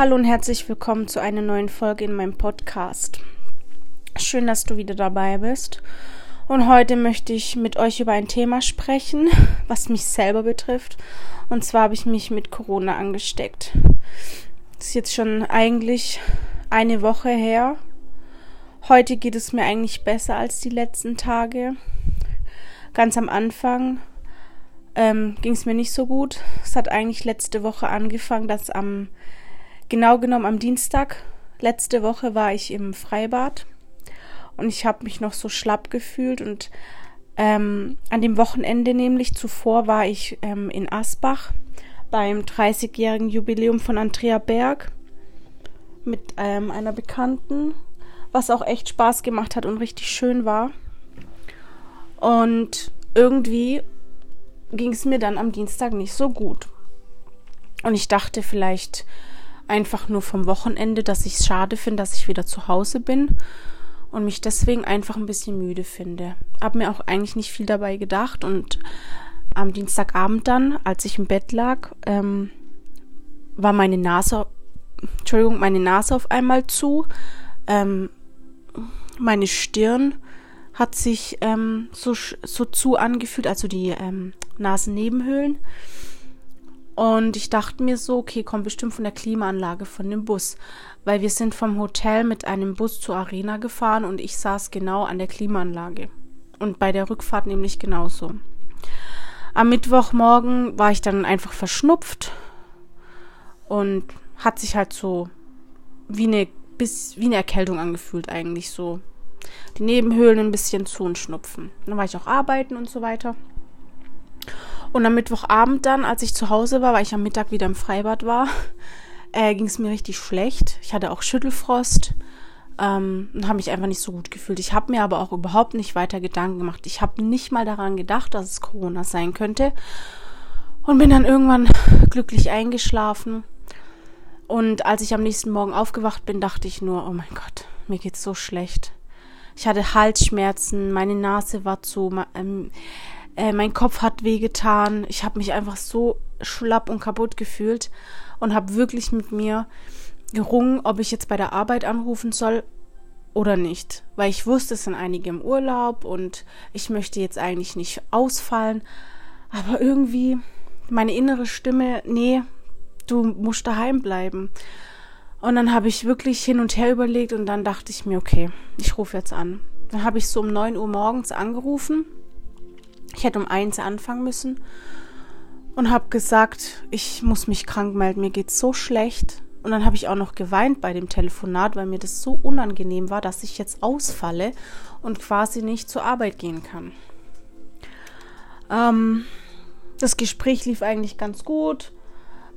Hallo und herzlich willkommen zu einer neuen Folge in meinem Podcast. Schön, dass du wieder dabei bist. Und heute möchte ich mit euch über ein Thema sprechen, was mich selber betrifft. Und zwar habe ich mich mit Corona angesteckt. Das ist jetzt schon eigentlich eine Woche her. Heute geht es mir eigentlich besser als die letzten Tage. Ganz am Anfang ähm, ging es mir nicht so gut. Es hat eigentlich letzte Woche angefangen, dass am, genau genommen am Dienstag, letzte Woche war ich im Freibad und ich habe mich noch so schlapp gefühlt und ähm, an dem Wochenende nämlich zuvor war ich ähm, in Asbach beim 30-jährigen Jubiläum von Andrea Berg mit ähm, einer Bekannten, was auch echt Spaß gemacht hat und richtig schön war. Und irgendwie ging es mir dann am Dienstag nicht so gut. Und ich dachte vielleicht einfach nur vom Wochenende, dass ich es schade finde, dass ich wieder zu Hause bin und mich deswegen einfach ein bisschen müde finde. Hab mir auch eigentlich nicht viel dabei gedacht und am Dienstagabend dann, als ich im Bett lag, ähm, war meine Nase, Entschuldigung, meine Nase auf einmal zu, ähm, meine Stirn hat sich ähm, so, so zu angefühlt, also die ähm, Nasennebenhöhlen. Und ich dachte mir so, okay, kommt bestimmt von der Klimaanlage von dem Bus, weil wir sind vom Hotel mit einem Bus zur Arena gefahren und ich saß genau an der Klimaanlage. Und bei der Rückfahrt nämlich genauso. Am Mittwochmorgen war ich dann einfach verschnupft und hat sich halt so wie eine, bis, wie eine Erkältung angefühlt eigentlich so. Die Nebenhöhlen ein bisschen zu und Schnupfen. Dann war ich auch arbeiten und so weiter. Und am Mittwochabend dann, als ich zu Hause war, weil ich am Mittag wieder im Freibad war, äh, ging es mir richtig schlecht. Ich hatte auch Schüttelfrost ähm, und habe mich einfach nicht so gut gefühlt. Ich habe mir aber auch überhaupt nicht weiter Gedanken gemacht. Ich habe nicht mal daran gedacht, dass es Corona sein könnte und bin dann irgendwann glücklich eingeschlafen. Und als ich am nächsten Morgen aufgewacht bin, dachte ich nur, oh mein Gott, mir geht's so schlecht. Ich hatte Halsschmerzen, meine Nase war zu, ähm, äh, mein Kopf hat wehgetan. Ich habe mich einfach so schlapp und kaputt gefühlt und habe wirklich mit mir gerungen, ob ich jetzt bei der Arbeit anrufen soll oder nicht. Weil ich wusste, es sind einige im Urlaub und ich möchte jetzt eigentlich nicht ausfallen. Aber irgendwie meine innere Stimme, nee, du musst daheim bleiben. Und dann habe ich wirklich hin und her überlegt und dann dachte ich mir, okay, ich rufe jetzt an. Dann habe ich so um 9 Uhr morgens angerufen ich hätte um eins anfangen müssen und habe gesagt, ich muss mich krank melden, mir geht's so schlecht. Und dann habe ich auch noch geweint bei dem Telefonat, weil mir das so unangenehm war, dass ich jetzt ausfalle und quasi nicht zur Arbeit gehen kann. Ähm, das Gespräch lief eigentlich ganz gut.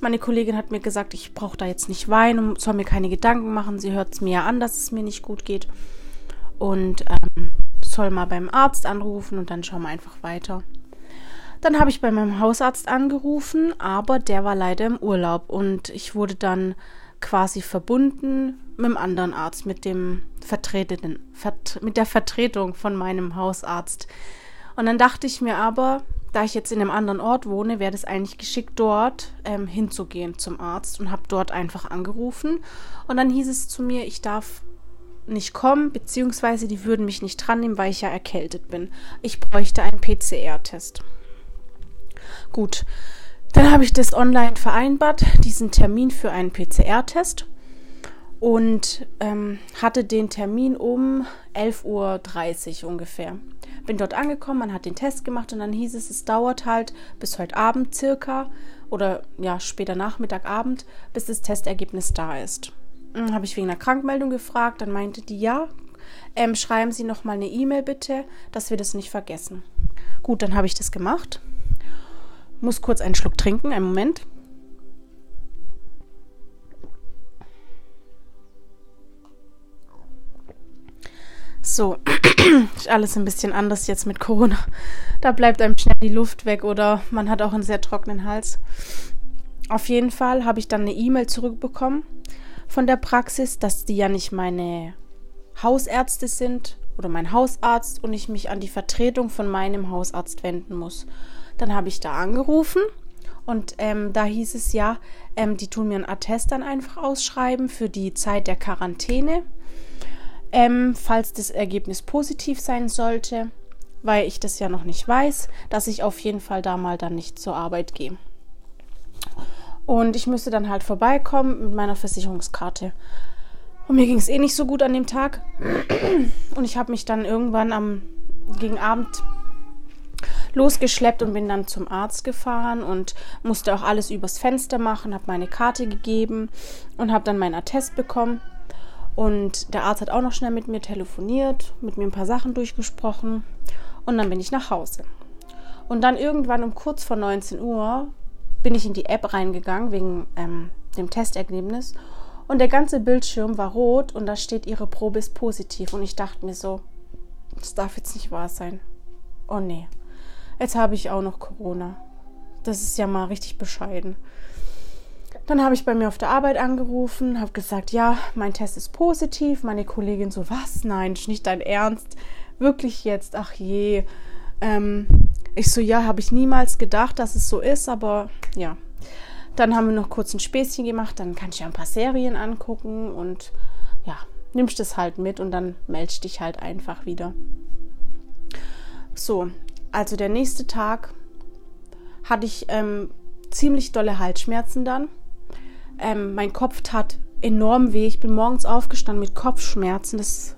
Meine Kollegin hat mir gesagt, ich brauche da jetzt nicht weinen und soll mir keine Gedanken machen. Sie hört es mir ja an, dass es mir nicht gut geht. Und ähm, soll mal beim Arzt anrufen und dann schauen wir einfach weiter. Dann habe ich bei meinem Hausarzt angerufen, aber der war leider im Urlaub und ich wurde dann quasi verbunden mit dem anderen Arzt, mit dem Vertretenden, vert, mit der Vertretung von meinem Hausarzt. Und dann dachte ich mir aber, da ich jetzt in einem anderen Ort wohne, wäre es eigentlich geschickt, dort ähm, hinzugehen zum Arzt und habe dort einfach angerufen. Und dann hieß es zu mir, ich darf nicht kommen, beziehungsweise die würden mich nicht dran nehmen, weil ich ja erkältet bin. Ich bräuchte einen PCR-Test. Gut, dann habe ich das online vereinbart, diesen Termin für einen PCR-Test und ähm, hatte den Termin um 11.30 Uhr ungefähr. Bin dort angekommen, man hat den Test gemacht und dann hieß es, es dauert halt bis heute Abend circa oder ja, später Nachmittag, Abend, bis das Testergebnis da ist. Hm, habe ich wegen einer Krankmeldung gefragt. Dann meinte die, ja, ähm, schreiben Sie noch mal eine E-Mail bitte, dass wir das nicht vergessen. Gut, dann habe ich das gemacht. Muss kurz einen Schluck trinken, einen Moment. So, ist alles ein bisschen anders jetzt mit Corona. Da bleibt einem schnell die Luft weg oder man hat auch einen sehr trockenen Hals. Auf jeden Fall habe ich dann eine E-Mail zurückbekommen von der Praxis, dass die ja nicht meine Hausärzte sind oder mein Hausarzt und ich mich an die Vertretung von meinem Hausarzt wenden muss. Dann habe ich da angerufen Und ähm, da hieß es ja, ähm, die tun mir einen Attest dann einfach ausschreiben für die Zeit der Quarantäne, ähm, falls das Ergebnis positiv sein sollte, weil ich das ja noch nicht weiß, dass ich auf jeden Fall da mal dann nicht zur Arbeit gehe. Und ich müsste dann halt vorbeikommen mit meiner Versicherungskarte. Und mir ging es eh nicht so gut an dem Tag. Und ich habe mich dann irgendwann am gegen Abend losgeschleppt und bin dann zum Arzt gefahren und musste auch alles übers Fenster machen, habe meine Karte gegeben und habe dann meinen Attest bekommen. Und der Arzt hat auch noch schnell mit mir telefoniert, mit mir ein paar Sachen durchgesprochen und dann bin ich nach Hause. Und dann irgendwann um kurz vor 19 Uhr bin ich in die App reingegangen wegen ähm, dem Testergebnis und der ganze Bildschirm war rot und da steht, ihre Probe ist positiv. Und ich dachte mir so, das darf jetzt nicht wahr sein. Oh nee, jetzt habe ich auch noch Corona. Das ist ja mal richtig bescheiden. Dann habe ich bei mir auf der Arbeit angerufen, habe gesagt, ja, mein Test ist positiv. Meine Kollegin so, was? Nein, nicht dein Ernst. Wirklich jetzt? Ach je. Ähm, ich so, ja, habe ich niemals gedacht, dass es so ist, aber ja. Dann haben wir noch kurz ein Späßchen gemacht, dann kann ich ja ein paar Serien angucken und ja, nimmst das halt mit und dann meldest dich halt einfach wieder. So, also der nächste Tag hatte ich ähm, ziemlich dolle Halsschmerzen dann. Ähm, mein Kopf tat enorm weh. Ich bin morgens aufgestanden mit Kopfschmerzen. Das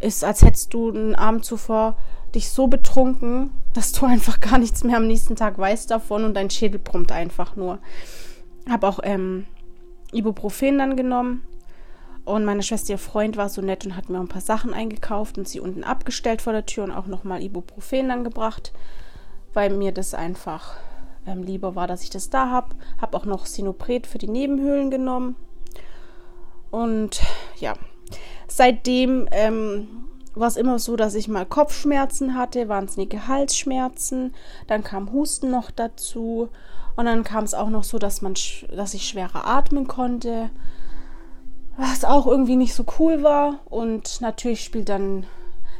ist, als hättest du einen Abend zuvor dich so betrunken, dass du einfach gar nichts mehr am nächsten Tag weißt davon und dein Schädel brummt einfach nur. Hab auch ähm, Ibuprofen dann genommen und meine Schwester, ihr Freund, war so nett und hat mir ein paar Sachen eingekauft und sie unten abgestellt vor der Tür und auch nochmal Ibuprofen dann gebracht, weil mir das einfach ähm, lieber war, dass ich das da habe. Habe auch noch Sinopret für die Nebenhöhlen genommen. Und ja, seitdem ähm, war es immer so, dass ich mal Kopfschmerzen hatte, wahnsinnige Halsschmerzen, dann kam Husten noch dazu und dann kam es auch noch so, dass man, dass ich schwerer atmen konnte, was auch irgendwie nicht so cool war und natürlich spielt dann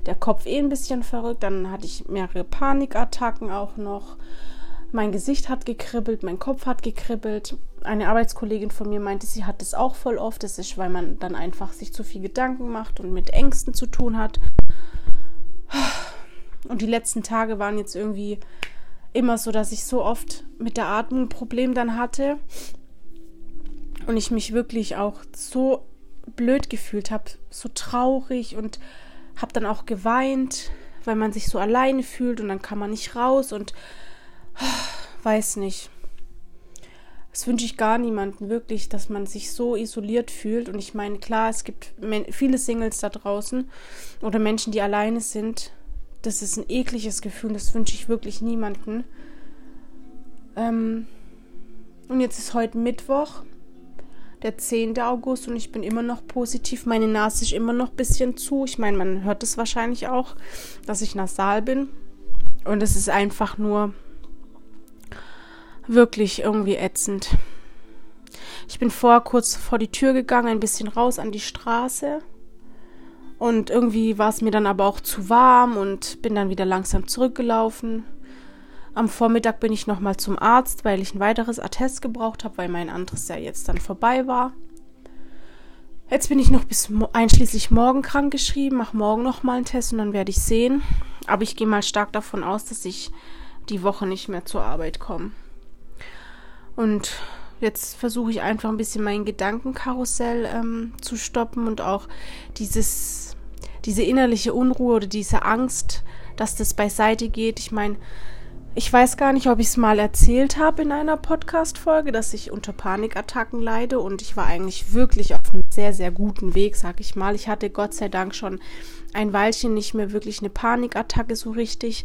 der Kopf eh ein bisschen verrückt. Dann hatte ich mehrere Panikattacken auch noch. Mein Gesicht hat gekribbelt, mein Kopf hat gekribbelt. Eine Arbeitskollegin von mir meinte, sie hat das auch voll oft. Das ist, weil man dann einfach sich zu viel Gedanken macht und mit Ängsten zu tun hat. Und die letzten Tage waren jetzt irgendwie immer so, dass ich so oft mit der Atmung ein Problem dann hatte und ich mich wirklich auch so blöd gefühlt habe, so traurig und habe dann auch geweint, weil man sich so alleine fühlt und dann kann man nicht raus und weiß nicht. Das wünsche ich gar niemanden wirklich, dass man sich so isoliert fühlt. Und ich meine, klar, es gibt viele Singles da draußen oder Menschen, die alleine sind. Das ist ein ekliges Gefühl, das wünsche ich wirklich niemanden. Ähm und jetzt ist heute Mittwoch, der 10. August, und ich bin immer noch positiv. Meine Nase ist immer noch ein bisschen zu. Ich meine, man hört es wahrscheinlich auch, dass ich nasal bin. Und es ist einfach nur wirklich irgendwie ätzend. Ich bin vor kurz vor die Tür gegangen, ein bisschen raus an die Straße. Und irgendwie war es mir dann aber auch zu warm und bin dann wieder langsam zurückgelaufen. Am Vormittag bin ich nochmal zum Arzt, weil ich ein weiteres Attest gebraucht habe, weil mein anderes ja jetzt dann vorbei war. Jetzt bin ich noch bis einschließlich morgen krank geschrieben, mache morgen nochmal einen Test und dann werde ich sehen. Aber ich gehe mal stark davon aus, dass ich die Woche nicht mehr zur Arbeit komme. Und jetzt versuche ich einfach ein bisschen mein Gedankenkarussell ähm, zu stoppen und auch dieses, diese innerliche Unruhe oder diese Angst, dass das beiseite geht. Ich meine, ich weiß gar nicht, ob ich es mal erzählt habe in einer Podcast-Folge, dass ich unter Panikattacken leide und ich war eigentlich wirklich auf einem sehr, sehr guten Weg, sag ich mal. Ich hatte Gott sei Dank schon ein Weilchen nicht mehr wirklich eine Panikattacke so richtig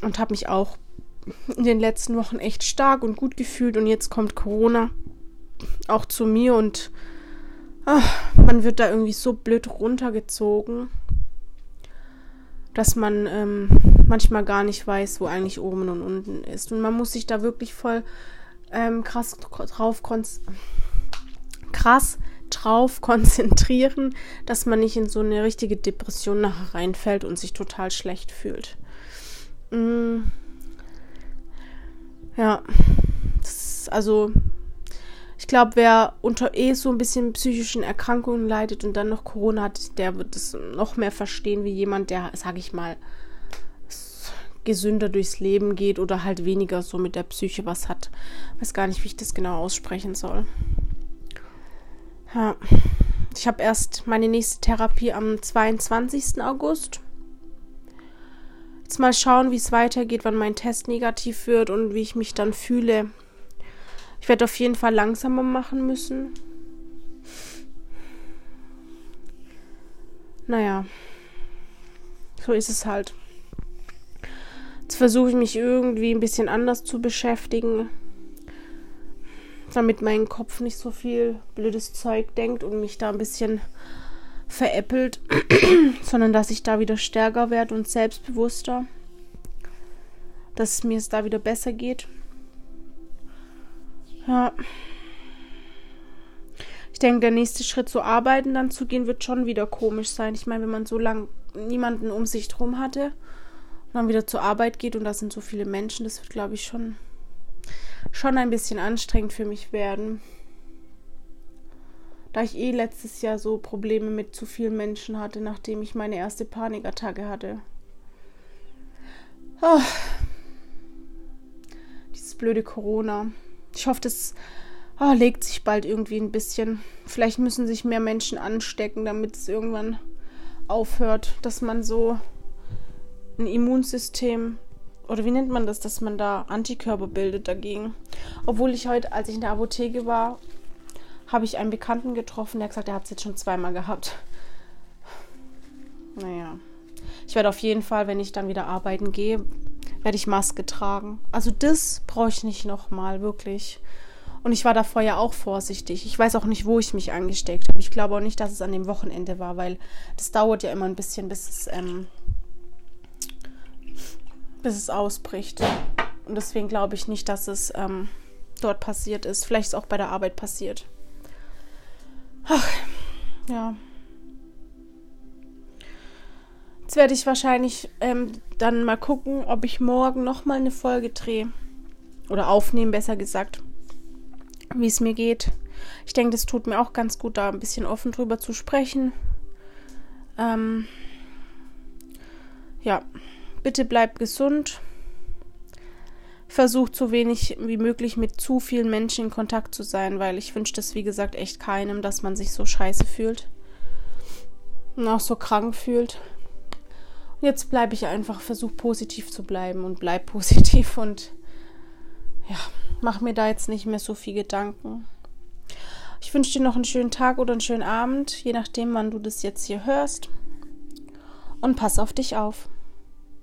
und habe mich auch in den letzten Wochen echt stark und gut gefühlt und jetzt kommt Corona auch zu mir und ach, man wird da irgendwie so blöd runtergezogen, dass man ähm, manchmal gar nicht weiß, wo eigentlich oben und unten ist. Und man muss sich da wirklich voll ähm, krass drauf krass drauf konzentrieren, dass man nicht in so eine richtige Depression nachher reinfällt und sich total schlecht fühlt. Mm. Ja. Also ich glaube, wer unter eh so ein bisschen psychischen Erkrankungen leidet und dann noch Corona hat, der wird es noch mehr verstehen wie jemand, der, sag ich mal, gesünder durchs Leben geht oder halt weniger so mit der Psyche was hat. Weiß gar nicht, wie ich das genau aussprechen soll. Ja. Ich habe erst meine nächste Therapie am 22. August. Mal schauen, wie es weitergeht, wann mein Test negativ wird und wie ich mich dann fühle. Ich werde auf jeden Fall langsamer machen müssen. Naja, so ist es halt. Jetzt versuche ich mich irgendwie ein bisschen anders zu beschäftigen, damit mein Kopf nicht so viel blödes Zeug denkt und mich da ein bisschen veräppelt, sondern dass ich da wieder stärker werde und selbstbewusster, dass mir es da wieder besser geht. Ja. Ich denke, der nächste Schritt zu arbeiten, dann zu gehen, wird schon wieder komisch sein. Ich meine, wenn man so lange niemanden um sich drum hatte und dann wieder zur Arbeit geht und da sind so viele Menschen, das wird, glaube ich, schon, schon ein bisschen anstrengend für mich werden. Da ich eh letztes Jahr so Probleme mit zu vielen Menschen hatte, nachdem ich meine erste Panikattacke hatte. Oh. Dieses blöde Corona. Ich hoffe, das oh, legt sich bald irgendwie ein bisschen. Vielleicht müssen sich mehr Menschen anstecken, damit es irgendwann aufhört, dass man so ein Immunsystem oder wie nennt man das, dass man da Antikörper bildet dagegen. Obwohl ich heute, als ich in der Apotheke war, habe ich einen Bekannten getroffen, der hat gesagt, er hat es jetzt schon zweimal gehabt. Naja. Ich werde auf jeden Fall, wenn ich dann wieder arbeiten gehe, werde ich Maske tragen. Also das brauche ich nicht nochmal, wirklich. Und ich war davor ja auch vorsichtig. Ich weiß auch nicht, wo ich mich angesteckt habe. Ich glaube auch nicht, dass es an dem Wochenende war, weil das dauert ja immer ein bisschen, bis es, ähm, bis es ausbricht. Und deswegen glaube ich nicht, dass es ähm, dort passiert ist. Vielleicht ist es auch bei der Arbeit passiert. Ach, ja. Jetzt werde ich wahrscheinlich ähm, dann mal gucken, ob ich morgen nochmal eine Folge drehe. Oder aufnehmen, besser gesagt. Wie es mir geht. Ich denke, das tut mir auch ganz gut, da ein bisschen offen drüber zu sprechen. Ähm, ja, bitte bleibt gesund. Versucht so wenig wie möglich mit zu vielen Menschen in Kontakt zu sein, weil ich wünsche das, wie gesagt, echt keinem, dass man sich so scheiße fühlt. Und auch so krank fühlt. Jetzt bleibe ich einfach, versuche positiv zu bleiben und bleib positiv und ja, mach mir da jetzt nicht mehr so viel Gedanken. Ich wünsche dir noch einen schönen Tag oder einen schönen Abend, je nachdem, wann du das jetzt hier hörst. Und pass auf dich auf.